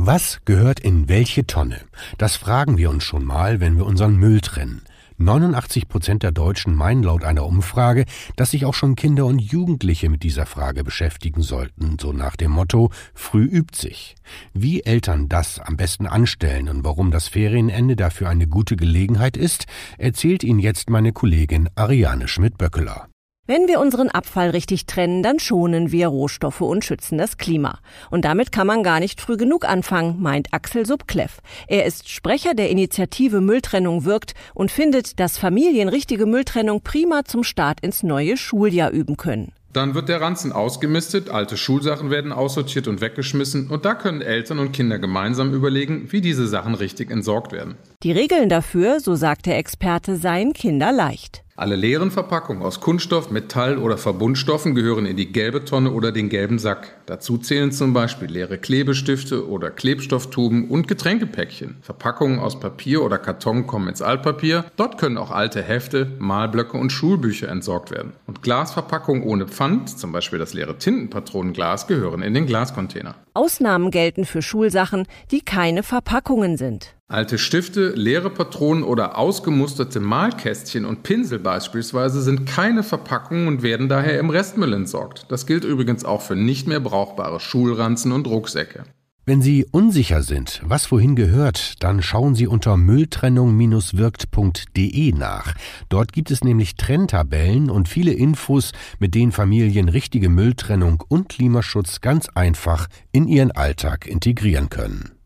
Was gehört in welche Tonne? Das fragen wir uns schon mal, wenn wir unseren Müll trennen. 89 Prozent der Deutschen meinen laut einer Umfrage, dass sich auch schon Kinder und Jugendliche mit dieser Frage beschäftigen sollten, so nach dem Motto früh übt sich. Wie Eltern das am besten anstellen und warum das Ferienende dafür eine gute Gelegenheit ist, erzählt Ihnen jetzt meine Kollegin Ariane Schmidt-Böckeler. Wenn wir unseren Abfall richtig trennen, dann schonen wir Rohstoffe und schützen das Klima. Und damit kann man gar nicht früh genug anfangen, meint Axel Subkleff. Er ist Sprecher der Initiative Mülltrennung wirkt und findet, dass Familien richtige Mülltrennung prima zum Start ins neue Schuljahr üben können. Dann wird der Ranzen ausgemistet, alte Schulsachen werden aussortiert und weggeschmissen und da können Eltern und Kinder gemeinsam überlegen, wie diese Sachen richtig entsorgt werden. Die Regeln dafür, so sagt der Experte, seien kinderleicht. Alle leeren Verpackungen aus Kunststoff, Metall oder Verbundstoffen gehören in die gelbe Tonne oder den gelben Sack. Dazu zählen zum Beispiel leere Klebestifte oder Klebstofftuben und Getränkepäckchen. Verpackungen aus Papier oder Karton kommen ins Altpapier. Dort können auch alte Hefte, Malblöcke und Schulbücher entsorgt werden. Und Glasverpackungen ohne Pfand, zum Beispiel das leere Tintenpatronenglas, gehören in den Glascontainer. Ausnahmen gelten für Schulsachen, die keine Verpackungen sind. Alte Stifte, leere Patronen oder ausgemusterte Malkästchen und Pinsel beispielsweise sind keine Verpackungen und werden daher im Restmüll entsorgt. Das gilt übrigens auch für nicht mehr brauchbare Schulranzen und Rucksäcke. Wenn Sie unsicher sind, was wohin gehört, dann schauen Sie unter mülltrennung-wirkt.de nach. Dort gibt es nämlich Trenntabellen und viele Infos, mit denen Familien richtige Mülltrennung und Klimaschutz ganz einfach in ihren Alltag integrieren können.